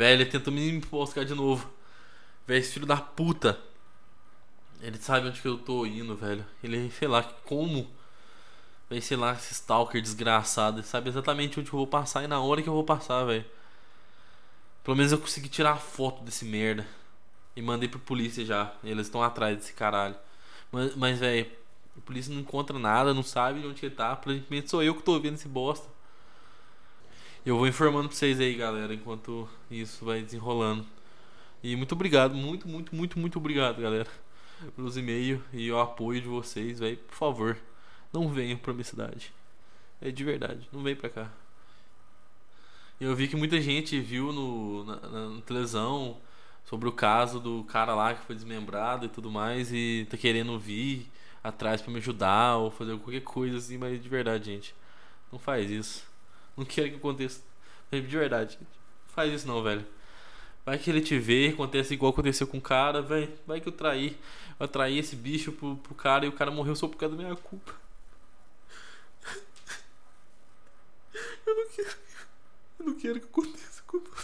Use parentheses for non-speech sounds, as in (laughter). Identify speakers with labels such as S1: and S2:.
S1: Velho, ele tenta me emboscar de novo. Velho, esse filho da puta. Ele sabe onde que eu tô indo, velho. Ele, sei lá, como. Velho, sei lá, esse stalker desgraçado. Ele sabe exatamente onde eu vou passar e na hora que eu vou passar, velho. Pelo menos eu consegui tirar a foto desse merda. E mandei pro polícia já. Eles estão atrás desse caralho. Mas, mas velho, a polícia não encontra nada, não sabe onde ele tá. Aparentemente sou eu que tô vendo esse bosta. Eu vou informando pra vocês aí, galera, enquanto isso vai desenrolando. E muito obrigado, muito, muito, muito, muito obrigado, galera, pelos e-mails e o apoio de vocês, velho. Por favor, não venham pra minha cidade. É de verdade, não vem pra cá. Eu vi que muita gente viu no, na, na televisão sobre o caso do cara lá que foi desmembrado e tudo mais e tá querendo vir atrás para me ajudar ou fazer qualquer coisa assim, mas de verdade, gente, não faz isso. Não quero que aconteça. De verdade, faz isso não, velho. Vai que ele te vê, acontece igual aconteceu com o cara, velho. Vai que eu traí. Eu traí esse bicho pro, pro cara e o cara morreu só por causa da minha culpa. (laughs) Eu não quero. Eu não quero que aconteça com vocês.